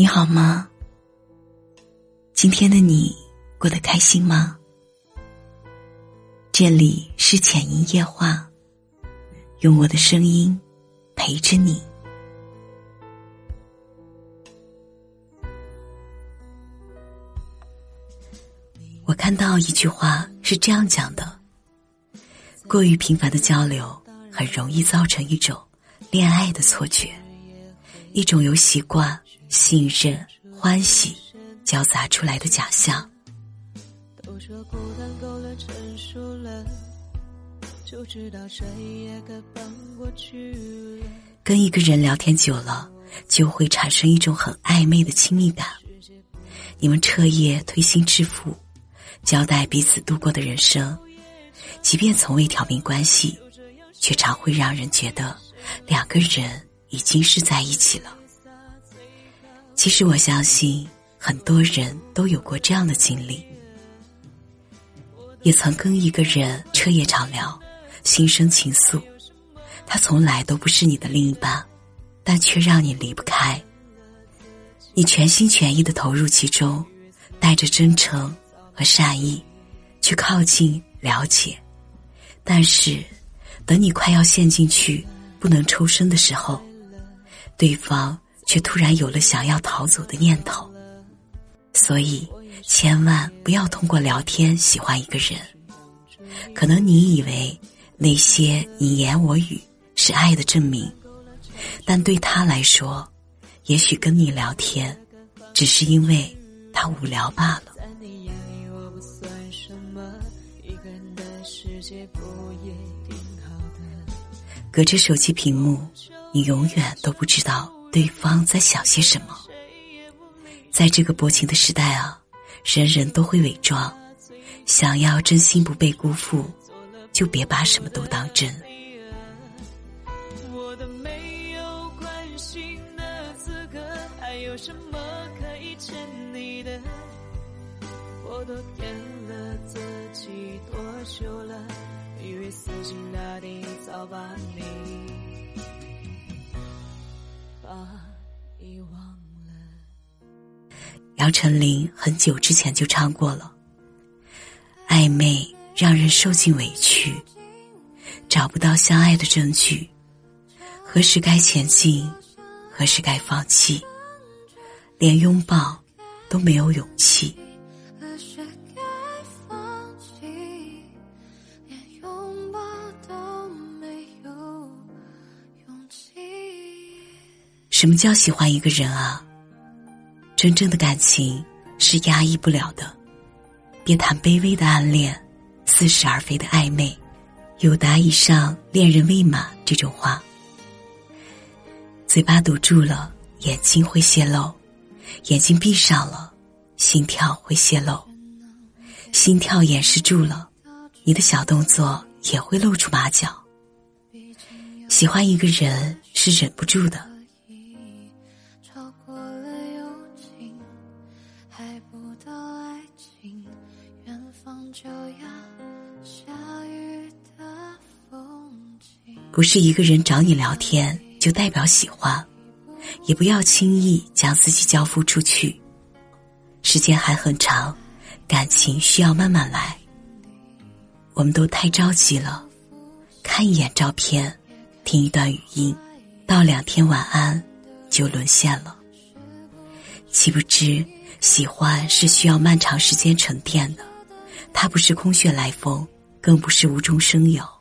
你好吗？今天的你过得开心吗？这里是浅音夜话，用我的声音陪着你。我看到一句话是这样讲的：过于频繁的交流，很容易造成一种恋爱的错觉，一种由习惯。信任、欢喜交杂出来的假象。跟一个人聊天久了，就会产生一种很暧昧的亲密感。你们彻夜推心置腹，交代彼此度过的人生，即便从未挑明关系，却常会让人觉得两个人已经是在一起了。其实我相信很多人都有过这样的经历，也曾跟一个人彻夜长聊，心生情愫。他从来都不是你的另一半，但却让你离不开。你全心全意的投入其中，带着真诚和善意去靠近了解，但是等你快要陷进去不能抽身的时候，对方。却突然有了想要逃走的念头，所以千万不要通过聊天喜欢一个人。可能你以为那些你言我语是爱的证明，但对他来说，也许跟你聊天只是因为他无聊罢了。隔着手机屏幕，你永远都不知道。对方在想些什么？在这个薄情的时代啊，人人都会伪装。想要真心不被辜负，就别把什么都当真。我多骗了自己多久了？以为死心塌地早把你。遗忘了。杨丞琳很久之前就唱过了，暧昧让人受尽委屈，找不到相爱的证据，何时该前进，何时该放弃，连拥抱都没有勇气。什么叫喜欢一个人啊？真正的感情是压抑不了的。别谈卑微的暗恋，似是而非的暧昧，有达以上恋人未满这种话。嘴巴堵住了，眼睛会泄露；眼睛闭上了，心跳会泄露；心跳掩饰住了，你的小动作也会露出马脚。喜欢一个人是忍不住的。不是一个人找你聊天就代表喜欢，也不要轻易将自己交付出去。时间还很长，感情需要慢慢来。我们都太着急了，看一眼照片，听一段语音，道两天晚安，就沦陷了。岂不知，喜欢是需要漫长时间沉淀的，它不是空穴来风，更不是无中生有。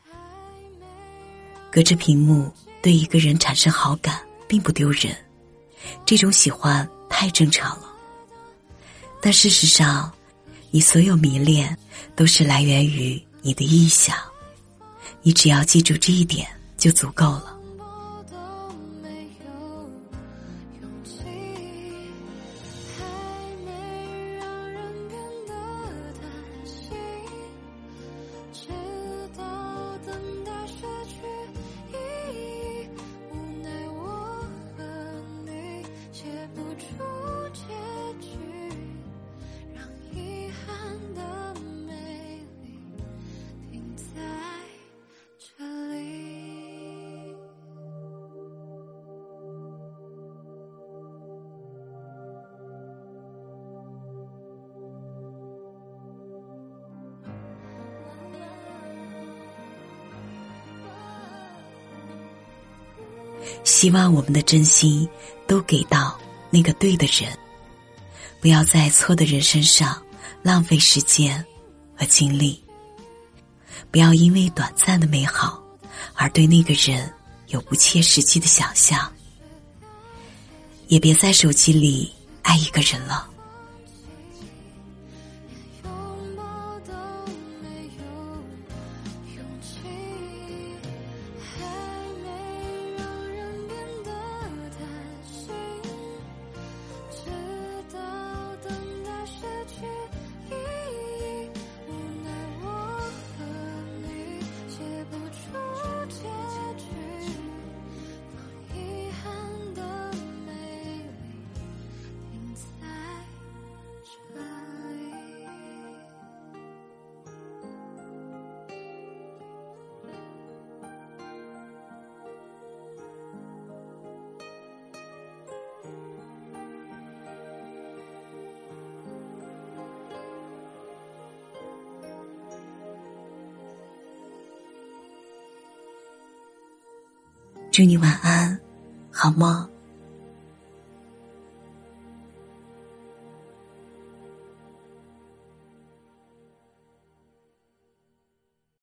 隔着屏幕对一个人产生好感，并不丢人，这种喜欢太正常了。但事实上，你所有迷恋都是来源于你的臆想，你只要记住这一点就足够了。希望我们的真心都给到那个对的人，不要在错的人身上浪费时间和精力。不要因为短暂的美好而对那个人有不切实际的想象，也别在手机里爱一个人了。祝你晚安，好梦。